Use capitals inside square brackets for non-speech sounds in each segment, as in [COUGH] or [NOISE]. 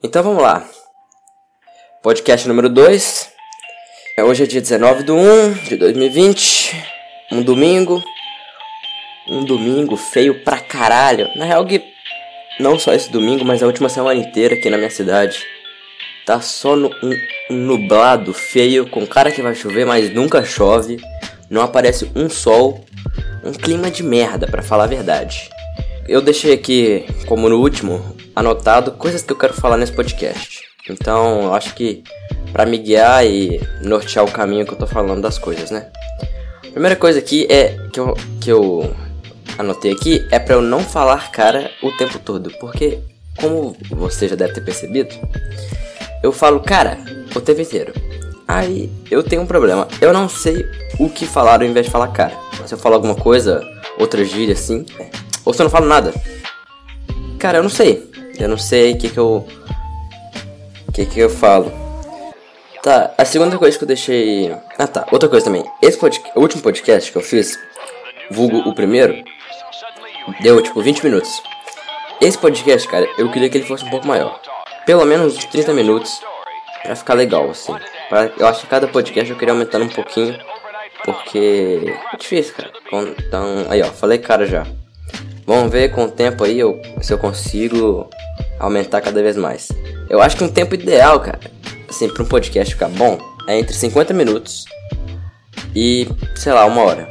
Então vamos lá. Podcast número 2. Hoje é dia 19 de 1 de 2020. Um domingo. Um domingo feio pra caralho. Na real que não só esse domingo, mas a última semana inteira aqui na minha cidade. Tá só no, um, um nublado feio, com cara que vai chover, mas nunca chove. Não aparece um sol. Um clima de merda, para falar a verdade. Eu deixei aqui, como no último, anotado coisas que eu quero falar nesse podcast. Então, eu acho que para me guiar e nortear o caminho que eu tô falando das coisas, né? Primeira coisa aqui é que eu, que eu anotei aqui é para eu não falar cara o tempo todo, porque como você já deve ter percebido, eu falo cara o tempo inteiro. Aí eu tenho um problema, eu não sei o que falar ao invés de falar cara. Se eu falo alguma coisa, outra gíria assim, ou se eu não falo nada. Cara, eu não sei. Eu não sei o que que eu o que que eu falo. Tá, a segunda coisa que eu deixei. Ah tá, outra coisa também. Esse podcast, o último podcast que eu fiz, vulgo o primeiro, deu tipo 20 minutos. Esse podcast, cara, eu queria que ele fosse um pouco maior. Pelo menos uns 30 minutos. Pra ficar legal, assim. Pra, eu acho que cada podcast eu queria aumentando um pouquinho. Porque é difícil, cara. Então, aí ó, falei cara já. Vamos ver com o tempo aí eu, se eu consigo aumentar cada vez mais. Eu acho que um tempo ideal, cara, assim, para um podcast ficar bom, é entre 50 minutos e, sei lá, uma hora.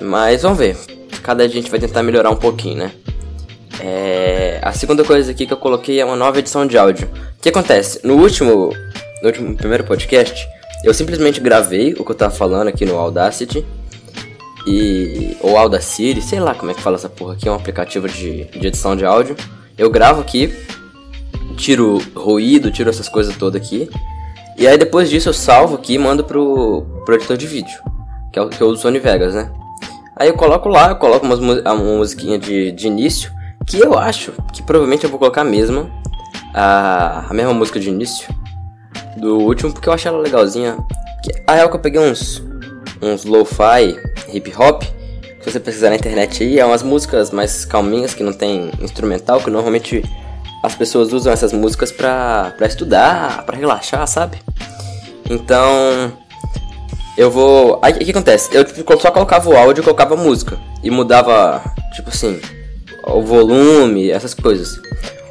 Mas vamos ver. Cada dia a gente vai tentar melhorar um pouquinho, né? É... A segunda coisa aqui que eu coloquei é uma nova edição de áudio. O que acontece? No último, no último primeiro podcast, eu simplesmente gravei o que eu tava falando aqui no Audacity. E. Ou Audacity, sei lá como é que fala essa porra aqui, é um aplicativo de, de edição de áudio. Eu gravo aqui, tiro ruído, tiro essas coisas todas aqui. E aí depois disso eu salvo aqui e mando pro, pro editor de vídeo, que é o que eu uso Sony Vegas, né? Aí eu coloco lá, eu coloco umas, uma musiquinha de, de início, que eu acho que provavelmente eu vou colocar a mesma, a, a mesma música de início do último, porque eu achei ela legalzinha. Que, a real que eu peguei uns, uns lo-fi, hip hop, se você pesquisar na internet aí, é umas músicas mais calminhas, que não tem instrumental, que normalmente as pessoas usam essas músicas pra, pra estudar, pra relaxar, sabe? Então, eu vou. Aí o que, que, acontece? Eu tipo, só colocava o áudio e colocava a música. E mudava, tipo assim, o volume, essas coisas.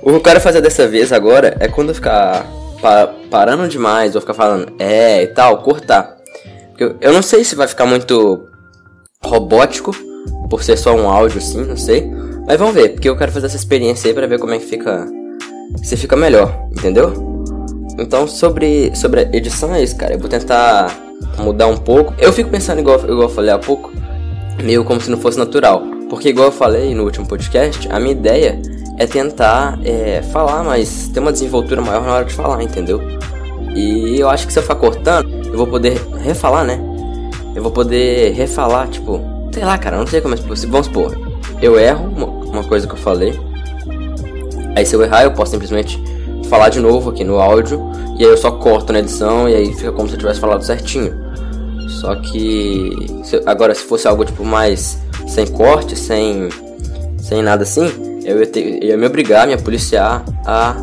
O que eu quero fazer dessa vez agora é quando eu ficar pa parando demais ou ficar falando é e tal, cortar. Eu, eu não sei se vai ficar muito robótico por ser só um áudio assim, não sei. Mas vamos ver, porque eu quero fazer essa experiência aí pra ver como é que fica você fica melhor, entendeu? Então, sobre, sobre a edição é isso, cara. Eu vou tentar mudar um pouco. Eu fico pensando, igual, igual eu falei há pouco, meio como se não fosse natural. Porque, igual eu falei no último podcast, a minha ideia é tentar é, falar, mas ter uma desenvoltura maior na hora de falar, entendeu? E eu acho que se eu ficar cortando, eu vou poder refalar, né? Eu vou poder refalar, tipo, sei lá, cara, não sei como é possível. Vamos supor, eu erro uma coisa que eu falei Aí se eu errar, eu posso simplesmente falar de novo aqui no áudio e aí eu só corto na edição e aí fica como se eu tivesse falado certinho. Só que se, agora se fosse algo tipo mais sem corte, sem sem nada assim, eu ia, ter, eu ia me obrigar, me policiar a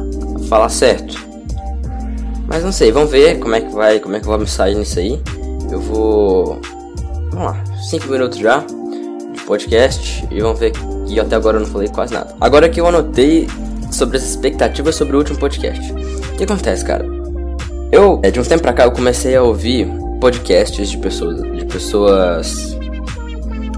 falar certo. Mas não sei, vamos ver como é que vai, como é que me sair nisso aí. Eu vou vamos lá, 5 minutos já de podcast e vamos ver que até agora eu não falei quase nada. Agora que eu anotei sobre as expectativas sobre o último podcast. O que acontece, cara? Eu, é, de um tempo pra cá, eu comecei a ouvir podcasts de pessoas, de pessoas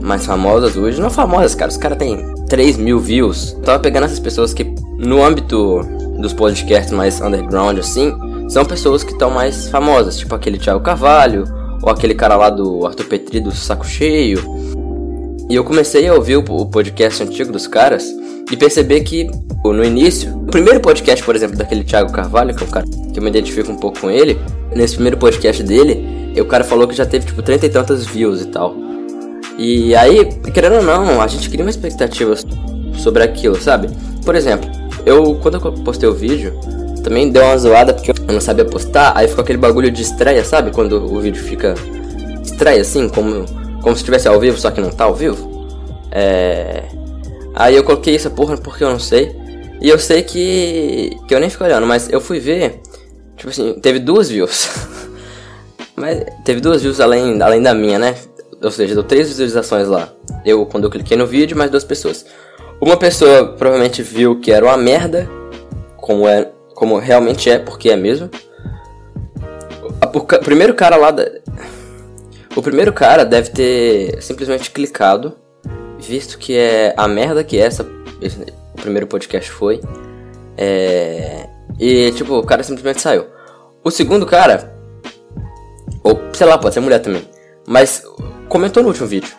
mais famosas hoje. Não famosas, cara, os caras têm 3 mil views. Eu tava pegando essas pessoas que, no âmbito dos podcasts mais underground, assim, são pessoas que estão mais famosas, tipo aquele Thiago Carvalho, ou aquele cara lá do Arthur Petri do Saco Cheio. E eu comecei a ouvir o podcast antigo dos caras e perceber que no início, o primeiro podcast, por exemplo, daquele Thiago Carvalho, que é um cara que eu me identifico um pouco com ele, nesse primeiro podcast dele, o cara falou que já teve tipo 30 e tantas views e tal. E aí, querendo ou não, a gente cria uma expectativa sobre aquilo, sabe? Por exemplo, eu quando eu postei o vídeo, também deu uma zoada porque eu não sabia postar, aí ficou aquele bagulho de estreia, sabe? Quando o vídeo fica estreia assim, como, como se estivesse ao vivo, só que não tá ao vivo. É. Aí eu coloquei essa porra porque eu não sei. E eu sei que. que eu nem fico olhando, mas eu fui ver. Tipo assim, teve duas views. [LAUGHS] mas teve duas views além, além da minha, né? Ou seja, deu três visualizações lá. Eu, quando eu cliquei no vídeo, mais duas pessoas. Uma pessoa provavelmente viu que era uma merda, como é, como realmente é, porque é mesmo. O primeiro cara lá da... O primeiro cara deve ter simplesmente clicado, visto que é a merda que essa esse, o primeiro podcast foi. É, e tipo, o cara simplesmente saiu. O segundo cara, ou sei lá, pode ser mulher também, mas comentou no último vídeo.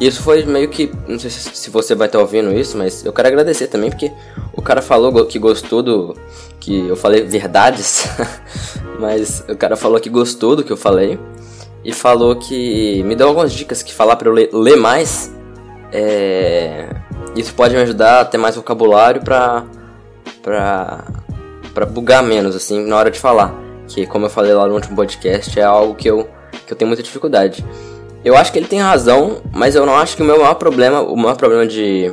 Isso foi meio que. Não sei se você vai estar ouvindo isso, mas eu quero agradecer também, porque o cara falou que gostou do. Que eu falei verdades, [LAUGHS] mas o cara falou que gostou do que eu falei. E falou que me deu algumas dicas que falar para eu ler, ler mais. É, isso pode me ajudar a ter mais vocabulário pra. pra. pra bugar menos, assim, na hora de falar. Que, como eu falei lá no último podcast, é algo que eu, que eu tenho muita dificuldade. Eu acho que ele tem razão, mas eu não acho que o meu maior problema, o maior problema de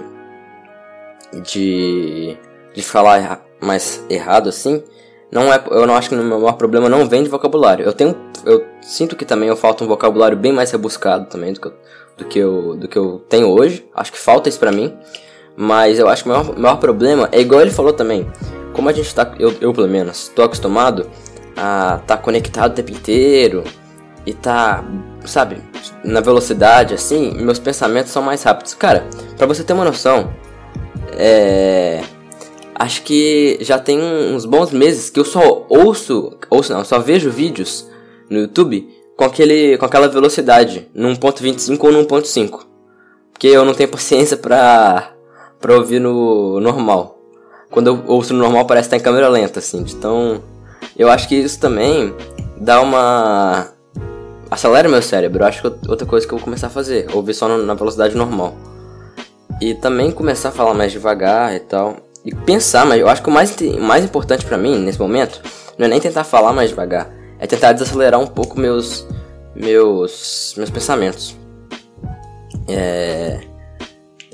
de de falar mais errado assim, não é, eu não acho que o meu maior problema não vem de vocabulário. Eu tenho eu sinto que também eu falta um vocabulário bem mais rebuscado também do que eu, do que eu, do que eu tenho hoje. Acho que falta isso pra mim. Mas eu acho que o maior, maior problema é igual ele falou também. Como a gente tá, eu, eu pelo menos, tô acostumado a tá conectado o tempo inteiro e tá, sabe, na velocidade, assim, meus pensamentos são mais rápidos. Cara, pra você ter uma noção, é. Acho que já tem uns bons meses que eu só ouço, ouço não, só vejo vídeos no YouTube com, aquele, com aquela velocidade, num ponto .25 ou num ponto .5. Porque eu não tenho paciência pra, pra ouvir no normal. Quando eu ouço no normal parece estar em câmera lenta, assim. Então, eu acho que isso também dá uma acelera meu cérebro. Eu acho que outra coisa que eu vou começar a fazer, ouvir só na velocidade normal. E também começar a falar mais devagar e tal. E pensar, mas eu acho que o mais, mais importante para mim nesse momento não é nem tentar falar mais devagar, é tentar desacelerar um pouco meus meus meus pensamentos. É...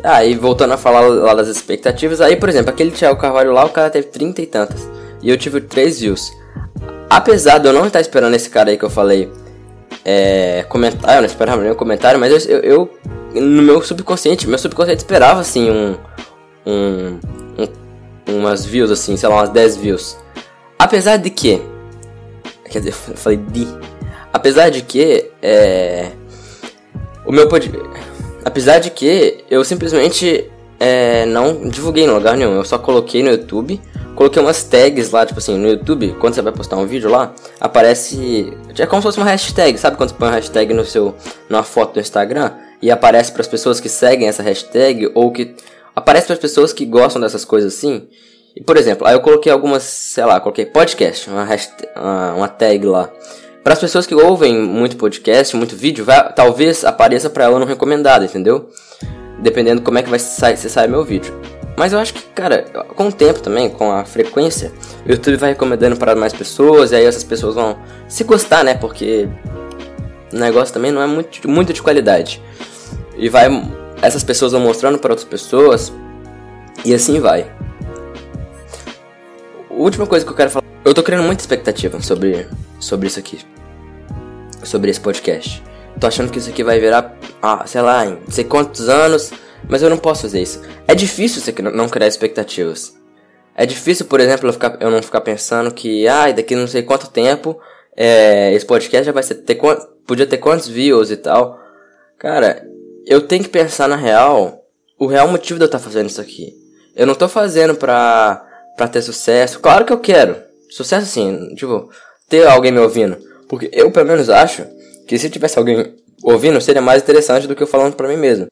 Ah, e voltando a falar lá das expectativas, aí por exemplo, aquele Thiago Carvalho lá, o cara teve 30 e tantas. E eu tive 3 views. Apesar de eu não estar esperando esse cara aí que eu falei é, comentar, eu não esperava nenhum comentário, mas eu, eu, eu, no meu subconsciente, meu subconsciente esperava assim um, um, um, umas views assim, sei lá, umas 10 views. Apesar de que, quer dizer, eu falei de, apesar de que, é, o meu pod, apesar de que eu simplesmente é, não divulguei em lugar nenhum, eu só coloquei no YouTube coloquei umas tags lá, tipo assim, no YouTube, quando você vai postar um vídeo lá, aparece. É como se fosse uma hashtag, sabe quando você põe uma hashtag no seu, numa foto do Instagram e aparece para as pessoas que seguem essa hashtag ou que. Aparece para as pessoas que gostam dessas coisas assim. E, por exemplo, aí eu coloquei algumas, sei lá, coloquei podcast, uma, hashtag, uma, tag lá. Para as pessoas que ouvem muito podcast, muito vídeo, vai, talvez apareça para ela no recomendado, entendeu? Dependendo como é que vai sair, se sair meu vídeo. Mas eu acho que, cara, com o tempo também, com a frequência, o YouTube vai recomendando para mais pessoas, e aí essas pessoas vão se gostar, né? Porque o negócio também não é muito, muito de qualidade. E vai. Essas pessoas vão mostrando para outras pessoas, e assim vai. Última coisa que eu quero falar. Eu tô criando muita expectativa sobre, sobre isso aqui. Sobre esse podcast. Tô achando que isso aqui vai virar, ah, sei lá, em não sei quantos anos mas eu não posso fazer isso. É difícil você não criar expectativas. É difícil, por exemplo, eu, ficar, eu não ficar pensando que, ah, daqui não sei quanto tempo, é, esse podcast já vai ser, ter, podia ter quantos views e tal. Cara, eu tenho que pensar na real, o real motivo de eu estar tá fazendo isso aqui. Eu não tô fazendo pra, pra ter sucesso. Claro que eu quero. Sucesso assim, tipo, ter alguém me ouvindo. Porque eu, pelo menos, acho que se tivesse alguém ouvindo, seria mais interessante do que eu falando pra mim mesmo.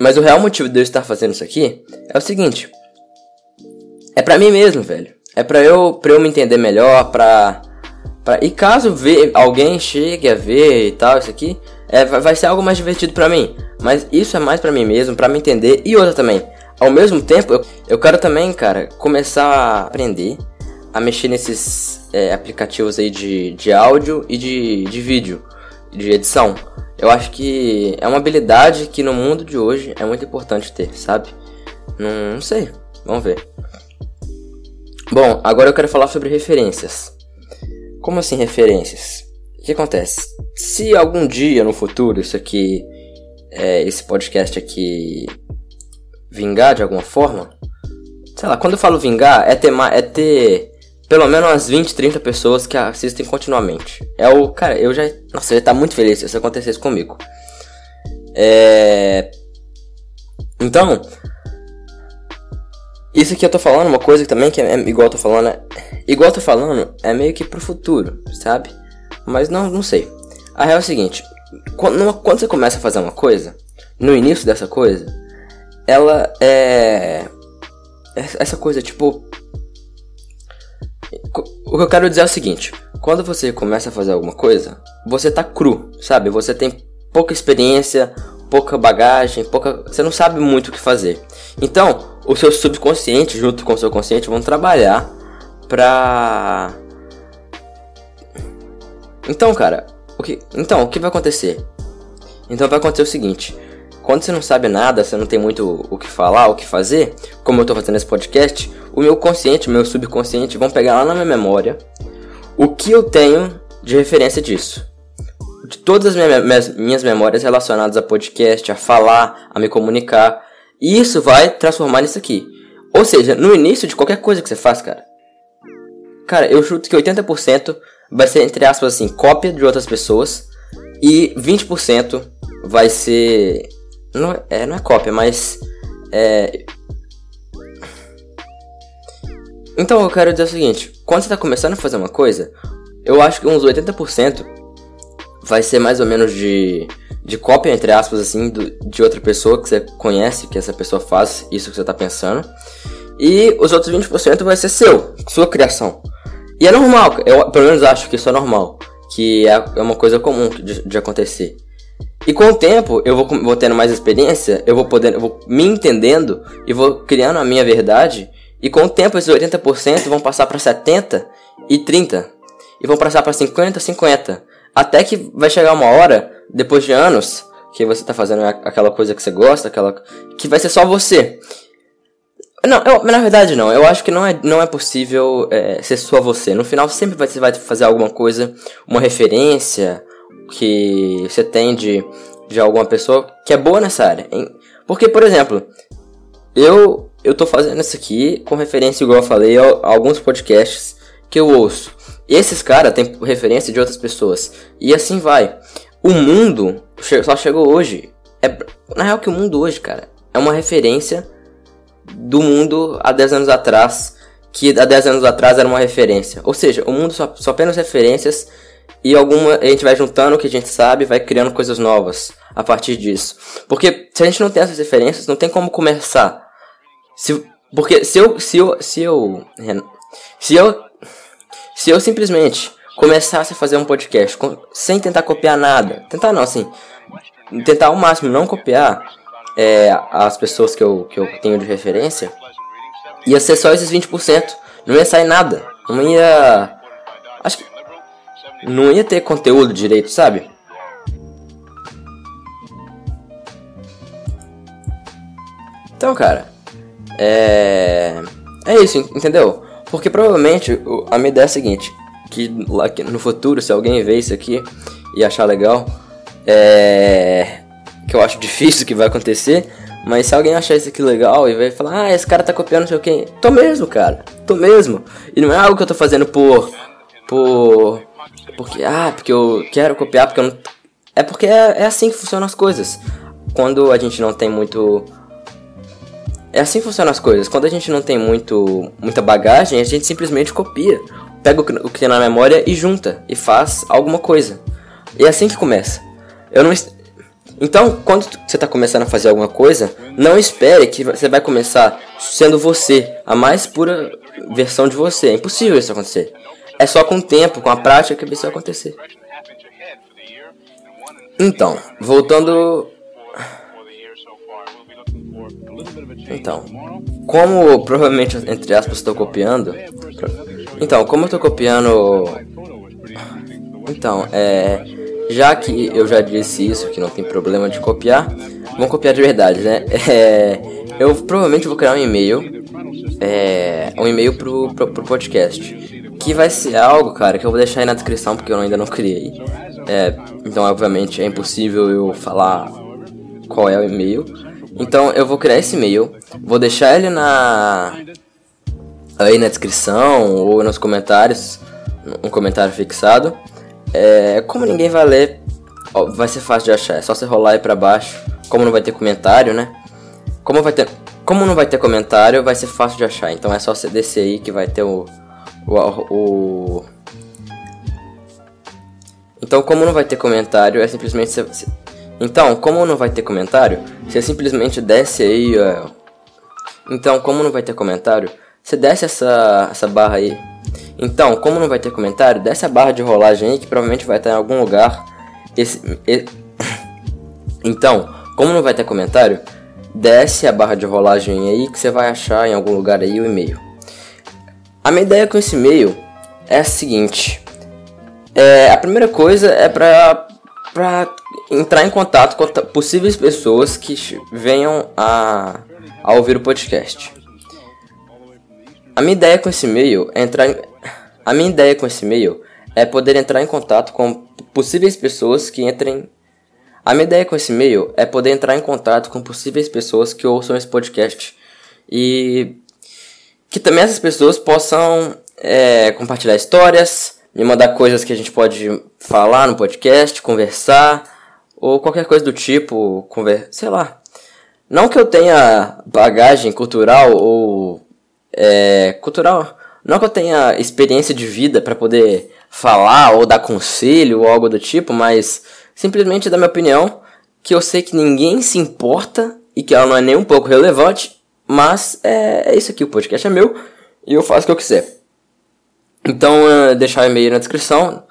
Mas o real motivo de eu estar fazendo isso aqui é o seguinte. É pra mim mesmo, velho. É pra eu, pra eu me entender melhor, pra, pra... E caso ver, alguém chegue a ver e tal, isso aqui, é, vai ser algo mais divertido pra mim. Mas isso é mais pra mim mesmo, pra me entender. E outra também, ao mesmo tempo, eu, eu quero também, cara, começar a aprender a mexer nesses é, aplicativos aí de, de áudio e de, de vídeo, de edição. Eu acho que é uma habilidade que no mundo de hoje é muito importante ter, sabe? Não, não sei, vamos ver. Bom, agora eu quero falar sobre referências. Como assim referências? O que acontece? Se algum dia no futuro isso aqui, é, esse podcast aqui vingar de alguma forma, sei lá, quando eu falo vingar, é ter, é ter pelo menos umas 20, 30 pessoas que assistem continuamente. É o. Cara, eu já. Nossa, eu estar muito feliz se isso acontecesse comigo. É. Então. Isso aqui eu tô falando, uma coisa também que é, é igual eu tô falando. É, igual eu tô falando, é meio que pro futuro, sabe? Mas não, não sei. A real é o seguinte: quando, quando você começa a fazer uma coisa, no início dessa coisa, ela é. Essa coisa, tipo, o que eu quero dizer é o seguinte: quando você começa a fazer alguma coisa, você tá cru, sabe? Você tem pouca experiência, pouca bagagem, pouca. Você não sabe muito o que fazer. Então, o seu subconsciente, junto com o seu consciente, vão trabalhar pra. Então, cara, o que. Então, o que vai acontecer? Então vai acontecer o seguinte. Quando você não sabe nada, você não tem muito o que falar, o que fazer, como eu estou fazendo esse podcast, o meu consciente, o meu subconsciente vão pegar lá na minha memória o que eu tenho de referência disso. De todas as minhas, memórias relacionadas a podcast, a falar, a me comunicar. E isso vai transformar nisso aqui. Ou seja, no início de qualquer coisa que você faz, cara. Cara, eu chuto que 80% vai ser, entre aspas, assim, cópia de outras pessoas. E 20% vai ser não é, não é cópia, mas. É... Então eu quero dizer o seguinte: quando você está começando a fazer uma coisa, eu acho que uns 80% vai ser mais ou menos de, de cópia, entre aspas, assim, do, de outra pessoa que você conhece, que essa pessoa faz isso que você está pensando. E os outros 20% vai ser seu, sua criação. E é normal, eu pelo menos acho que isso é normal, que é, é uma coisa comum de, de acontecer. E com o tempo, eu vou, vou tendo mais experiência, eu vou poder, eu vou me entendendo e vou criando a minha verdade. E com o tempo, esses 80% vão passar para 70 e 30. E vão passar para 50, 50. Até que vai chegar uma hora, depois de anos, que você tá fazendo aquela coisa que você gosta, aquela que vai ser só você. Não, eu, na verdade não. Eu acho que não é, não é possível é, ser só você. No final sempre vai, você vai fazer alguma coisa, uma referência, que você tem de, de alguma pessoa que é boa nessa área. Hein? Porque, por exemplo, eu eu tô fazendo isso aqui com referência, igual eu falei, a, a alguns podcasts que eu ouço. Esses caras têm referência de outras pessoas. E assim vai. O mundo só chegou hoje. É, na real que o mundo hoje, cara, é uma referência do mundo há 10 anos atrás. Que há 10 anos atrás era uma referência. Ou seja, o mundo só, só apenas referências e alguma a gente vai juntando o que a gente sabe, vai criando coisas novas a partir disso. Porque se a gente não tem essas referências, não tem como começar. Se, porque se eu se eu se eu se eu se eu simplesmente começasse a fazer um podcast com, sem tentar copiar nada, tentar não assim, tentar ao máximo não copiar é, as pessoas que eu, que eu tenho de referência, ia ser só esses 20%. Não ia sair nada. Não ia. Acho que não ia ter conteúdo direito, sabe? Então, cara, é. É isso, entendeu? Porque provavelmente a minha ideia é a seguinte: que lá no futuro, se alguém ver isso aqui e achar legal, é. Que eu acho [LAUGHS] difícil que vai acontecer, mas se alguém achar isso aqui legal e vai falar, ah, esse cara tá copiando não sei o que, tô mesmo, cara, tô mesmo. E não é algo que eu tô fazendo por. por porque, ah, porque eu quero copiar, porque eu não. É porque é, é assim que funcionam as coisas. Quando a gente não tem muito. É assim que funcionam as coisas. Quando a gente não tem muito, muita bagagem, a gente simplesmente copia. Pega o que tem na memória e junta. E faz alguma coisa. E é assim que começa. Eu não. Então, quando você está começando a fazer alguma coisa, não espere que você vai começar sendo você, a mais pura versão de você. É impossível isso acontecer. É só com o tempo, com a prática que isso vai acontecer. Então, voltando. Então, como provavelmente, entre aspas, estou copiando. Então, como eu estou copiando. Então, é. Já que eu já disse isso, que não tem problema de copiar, vamos copiar de verdade, né? [LAUGHS] É, eu provavelmente vou criar um e-mail é, um e-mail pro, pro, pro, podcast. Que vai ser algo, cara, que eu vou deixar aí na descrição porque eu ainda não criei. É, então, obviamente, é impossível eu falar qual é o e-mail. Então, eu vou criar esse e-mail, vou deixar ele na aí na descrição ou nos comentários, um comentário fixado. É, como ninguém vai ler, vai ser fácil de achar. É só você rolar aí pra baixo. Como não vai ter comentário, né? Como vai ter, como não vai ter comentário, vai ser fácil de achar. Então é só você descer aí que vai ter o, o, o... Então, como não vai ter comentário, é simplesmente. Então, como não vai ter comentário, você simplesmente desce aí. Então, como não vai ter comentário, você desce essa, essa barra aí. Então, como não vai ter comentário, desce a barra de rolagem aí que provavelmente vai estar em algum lugar. Esse, [LAUGHS] Então, como não vai ter comentário, desce a barra de rolagem aí que você vai achar em algum lugar aí o e-mail. A minha ideia com esse e-mail é a seguinte: é, a primeira coisa é para para entrar em contato com possíveis pessoas que venham a, a ouvir o podcast. A minha ideia com esse e-mail é entrar em, a minha ideia com esse e-mail é poder entrar em contato com possíveis pessoas que entrem a minha ideia com esse e-mail é poder entrar em contato com possíveis pessoas que ouçam esse podcast e que também essas pessoas possam é, compartilhar histórias, me mandar coisas que a gente pode falar no podcast, conversar, ou qualquer coisa do tipo, conver sei lá. Não que eu tenha bagagem cultural ou é, cultural, não que eu tenha experiência de vida para poder falar ou dar conselho ou algo do tipo, mas simplesmente dar minha opinião, que eu sei que ninguém se importa e que ela não é nem um pouco relevante, mas é, é isso aqui, o podcast é meu e eu faço o que eu quiser. Então, uh, deixar o e-mail na descrição.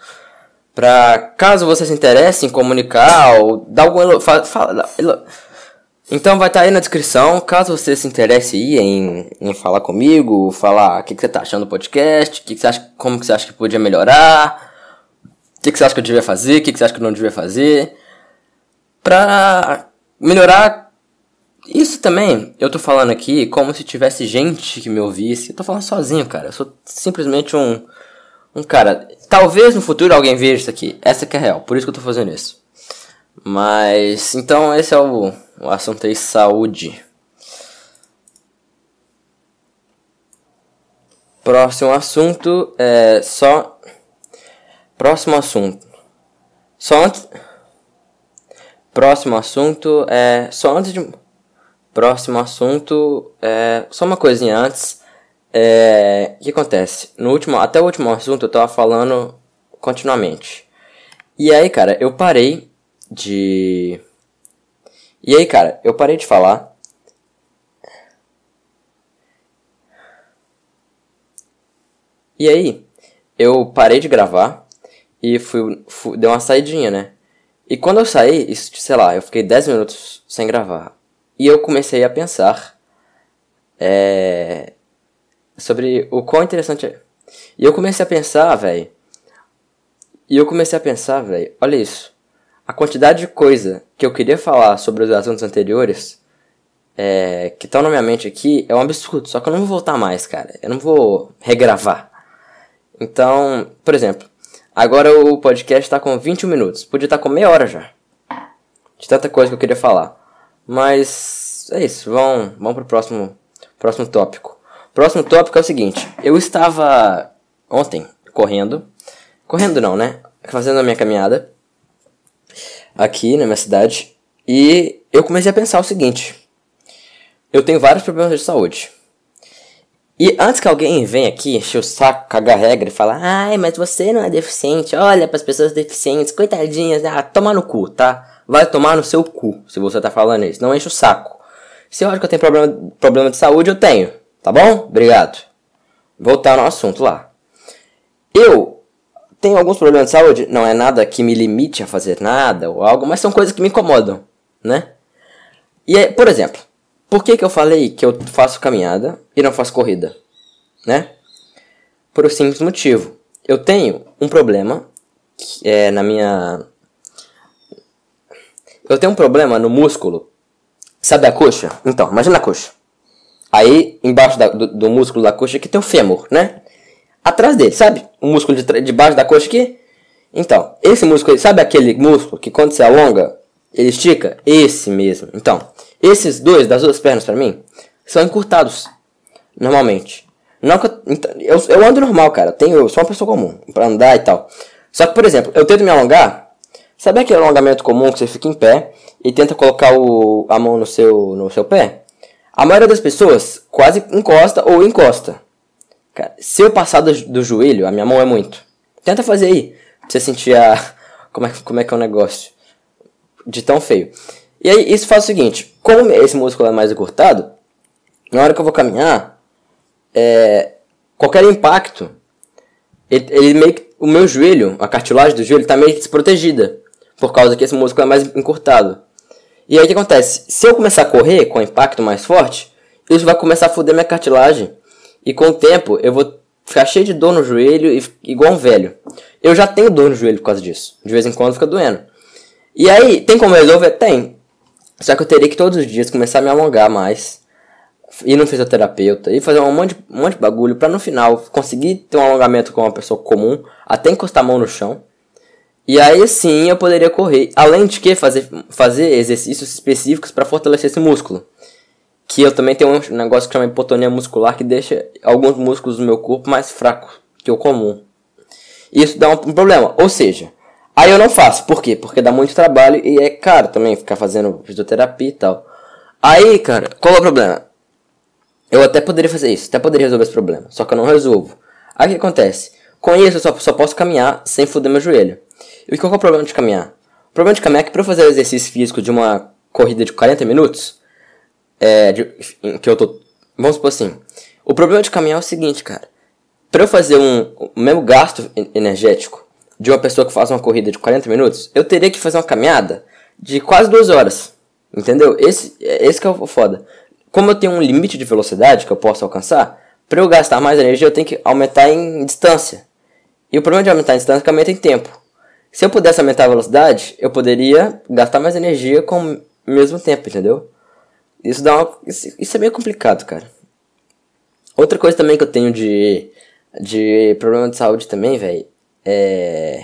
Pra caso você se interesse em comunicar ou dar algum. Fala, fala, então vai estar tá aí na descrição. Caso você se interesse aí em, em falar comigo, falar o que, que você tá achando do podcast, que, que você acha, como que você acha que podia melhorar, o que, que você acha que eu devia fazer, o que, que você acha que eu não devia fazer. Pra melhorar isso também, eu tô falando aqui como se tivesse gente que me ouvisse. Eu tô falando sozinho, cara. Eu sou simplesmente um. Um cara. Talvez no futuro alguém veja isso aqui. Essa que é real. Por isso que eu tô fazendo isso. Mas. Então, esse é o, o assunto aí: saúde. Próximo assunto é só. Próximo assunto. Só antes. Próximo assunto é. Só antes de. Próximo assunto, é, só uma coisinha antes. É, o que acontece? No último, até o último assunto eu tava falando continuamente. E aí, cara, eu parei de. E aí, cara, eu parei de falar. E aí, eu parei de gravar e fui, fui deu uma saidinha, né? E quando eu saí, isso, sei lá, eu fiquei 10 minutos sem gravar. E eu comecei a pensar é, sobre o quão interessante é. E eu comecei a pensar, velho. E eu comecei a pensar, velho, olha isso. A quantidade de coisa que eu queria falar sobre os assuntos anteriores é, que estão na minha mente aqui é um absurdo. Só que eu não vou voltar mais, cara. Eu não vou regravar. Então, por exemplo, agora o podcast está com 21 minutos. Podia estar tá com meia hora já. De tanta coisa que eu queria falar. Mas é isso, vamos, vamos pro próximo, próximo tópico. Próximo tópico é o seguinte: eu estava ontem correndo, correndo não, né? Fazendo a minha caminhada aqui na minha cidade e eu comecei a pensar o seguinte: eu tenho vários problemas de saúde. E antes que alguém venha aqui encher o saco, cagar regra e falar, ai, mas você não é deficiente, olha para as pessoas deficientes, coitadinhas, ah, toma no cu, tá? Vai tomar no seu cu se você tá falando isso. Não enche o saco. Se eu acho que eu tenho problema, problema de saúde, eu tenho. Tá bom? Obrigado. Voltar no assunto lá. Eu tenho alguns problemas de saúde. Não é nada que me limite a fazer nada ou algo, mas são coisas que me incomodam, né? E é, por exemplo, por que, que eu falei que eu faço caminhada e não faço corrida? Né? Por um simples motivo. Eu tenho um problema é na minha eu tenho um problema no músculo. Sabe a coxa? Então, imagina a coxa. Aí, embaixo da, do, do, músculo da coxa aqui tem o fêmur, né? Atrás dele, sabe? O músculo de, de baixo da coxa aqui. Então, esse músculo, sabe aquele músculo que quando se alonga, ele estica? Esse mesmo. Então, esses dois das duas pernas para mim são encurtados, normalmente. Não eu, então, eu, eu ando normal, cara. Tenho, eu sou uma pessoa comum para andar e tal. Só que, por exemplo, eu tento me alongar. Sabe aquele alongamento comum que você fica em pé e tenta colocar o, a mão no seu, no seu pé? A maioria das pessoas quase encosta ou encosta. Se eu passar do, do joelho, a minha mão é muito. Tenta fazer aí. Pra você sentir a. [LAUGHS] Como é, como é que é o negócio. De tão feio. E aí, isso faz o seguinte: como esse músculo é mais encurtado, na hora que eu vou caminhar, é, qualquer impacto, ele, ele meio que, o meu joelho, a cartilagem do joelho, está meio desprotegida. Por causa que esse músculo é mais encurtado. E aí o que acontece? Se eu começar a correr com impacto mais forte, isso vai começar a foder minha cartilagem. E com o tempo eu vou ficar cheio de dor no joelho, igual um velho. Eu já tenho dor no joelho por causa disso. De vez em quando fica doendo. E aí, tem como resolver? Tem. Só que eu teria que todos os dias começar a me alongar mais. Ir no fisioterapeuta. E fazer um monte, um monte de bagulho. Pra no final conseguir ter um alongamento com uma pessoa comum. Até encostar a mão no chão. E aí sim eu poderia correr. Além de que fazer, fazer exercícios específicos para fortalecer esse músculo. Que eu também tenho um negócio que chama hipotonia muscular que deixa alguns músculos do meu corpo mais fracos que o comum. Isso dá um, problema. Ou seja, aí eu não faço. Por quê? Porque dá muito trabalho e é caro também ficar fazendo fisioterapia e tal. Aí, cara, qual é o problema? Eu até poderia fazer isso, até poderia resolver esse problema. Só que eu não resolvo. Aí o que acontece? Com isso eu só, só posso caminhar sem foder meu joelho. E qual é o problema de caminhar? O problema de caminhar é que para fazer o exercício físico de uma corrida de 40 minutos, é, de, que eu tô. Vamos supor assim. O problema de caminhar é o seguinte, cara. Para eu fazer um, o mesmo gasto energético de uma pessoa que faz uma corrida de 40 minutos, eu teria que fazer uma caminhada de quase duas horas. Entendeu? Esse, esse que é o foda. Como eu tenho um limite de velocidade que eu posso alcançar, para eu gastar mais energia eu tenho que aumentar em distância. E o problema de aumentar em distância é que aumenta em tempo. Se eu pudesse aumentar a velocidade, eu poderia gastar mais energia com o mesmo tempo, entendeu? Isso dá uma, isso é meio complicado, cara. Outra coisa também que eu tenho de de problema de saúde também, velho, é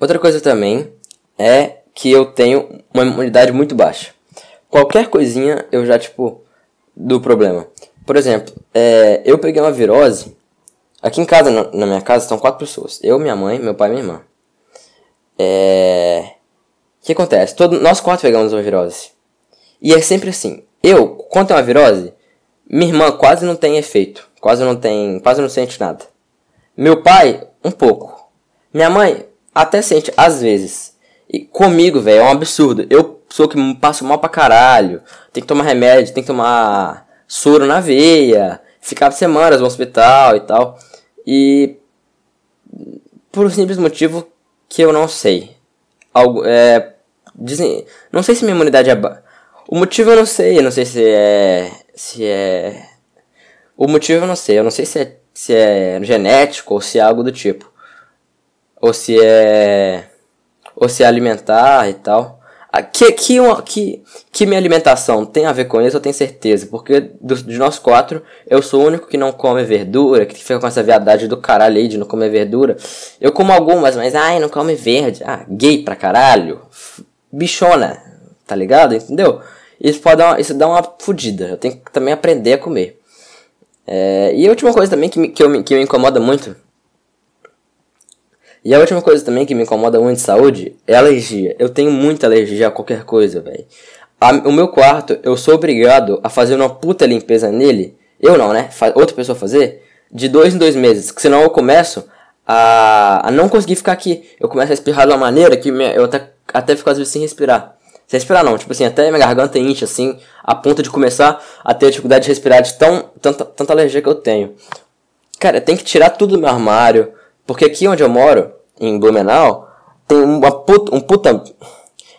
Outra coisa também é que eu tenho uma imunidade muito baixa. Qualquer coisinha eu já, tipo, do problema. Por exemplo, é, eu peguei uma virose Aqui em casa, na minha casa, estão quatro pessoas. Eu, minha mãe, meu pai e minha irmã. É... O que acontece? Todo... Nós quatro pegamos uma virose. E é sempre assim. Eu, quando tem uma virose, minha irmã quase não tem efeito. Quase não tem... Quase não sente nada. Meu pai, um pouco. Minha mãe, até sente, às vezes. E comigo, velho, é um absurdo. Eu sou que passo mal pra caralho. Tem que tomar remédio, tem que tomar soro na veia. Ficar semanas no hospital e tal. E por um simples motivo que eu não sei. Algo, é, dizem, não sei se minha imunidade é ba... O motivo eu não sei, eu não sei se é se é O motivo eu não sei, eu não sei se é se é genético ou se é algo do tipo. Ou se é ou se é alimentar e tal. Que, que, que, que minha alimentação tem a ver com isso, eu tenho certeza. Porque dos, de nós quatro, eu sou o único que não come verdura, que fica com essa viadagem do caralho aí de não comer verdura. Eu como algumas, mas ai, não come verde. Ah, gay pra caralho. Bichona, tá ligado? Entendeu? Isso pode dar uma, isso dá uma fodida. Eu tenho que também aprender a comer. É, e a última coisa também que me, que, eu, que me incomoda muito e a última coisa também que me incomoda muito de saúde é alergia. Eu tenho muita alergia a qualquer coisa, velho. O meu quarto, eu sou obrigado a fazer uma puta limpeza nele. Eu não, né? Outra pessoa fazer. De dois em dois meses. Que senão eu começo a, a não conseguir ficar aqui. Eu começo a espirrar de uma maneira que minha, eu até, até fico às vezes sem respirar. Sem respirar não, tipo assim, até minha garganta incha assim, a ponto de começar a ter dificuldade de respirar de tão, tanta, tanta alergia que eu tenho. Cara, tem que tirar tudo do meu armário porque aqui onde eu moro, em Blumenau, tem uma puta, um puta.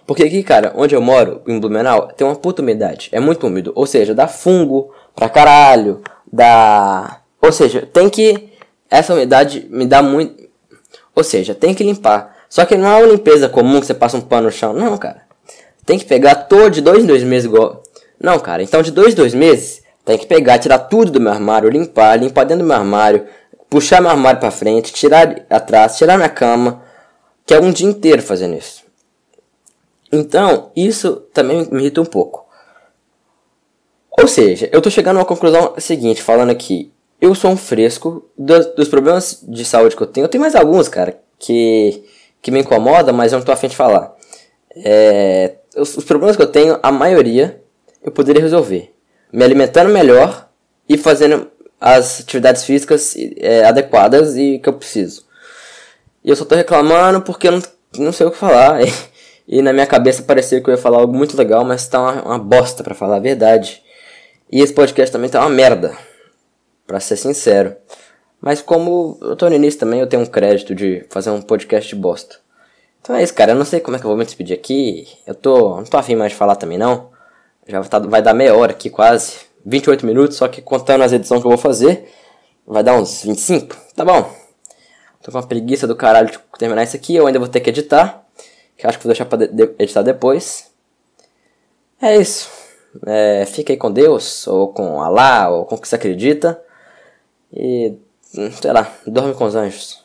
Porque aqui, cara, onde eu moro, em Blumenau, tem uma puta umidade. É muito úmido. Ou seja, dá fungo pra caralho. Dá. Ou seja, tem que. Essa umidade me dá muito. Ou seja, tem que limpar. Só que não é uma limpeza comum que você passa um pano no chão. Não, cara. Tem que pegar todo de dois em dois meses igual. Não, cara, então de dois, dois meses, tem que pegar, tirar tudo do meu armário, limpar, limpar dentro do meu armário, puxar meu armário para frente, tirar atrás, tirar minha cama, que é um dia inteiro fazendo isso. Então, isso também me irrita um pouco. Ou seja, eu tô chegando a uma conclusão seguinte, falando aqui, eu sou um fresco dos, dos, problemas de saúde que eu tenho. Eu tenho mais alguns, cara, que, que me incomodam, mas eu não tô afim de falar. É, os, os problemas que eu tenho, a maioria, eu poderia resolver. Me alimentando melhor e fazendo as atividades físicas é, adequadas e que eu preciso. E eu só tô reclamando porque eu não, não sei o que falar. [LAUGHS] E, e na minha cabeça parecia que eu ia falar algo muito legal, mas tá uma, uma bosta para falar a verdade. E esse podcast também tá uma merda, para ser sincero. Mas como eu tô no início também, eu tenho um crédito de fazer um podcast de bosta. Então é isso, cara. Eu não sei como é que eu vou me despedir aqui. Eu tô. Não tô afim mais de falar também, não. Já tá, vai dar meia hora aqui quase. 28 minutos, só que contando as edições que eu vou fazer, vai dar uns 25. Tá bom. Tô com uma preguiça do caralho de terminar isso aqui. Eu ainda vou ter que editar. Que acho que vou deixar pra de editar depois. É isso. É, fica aí com Deus, ou com Allah, ou com o que você acredita. E, sei lá, dorme com os anjos.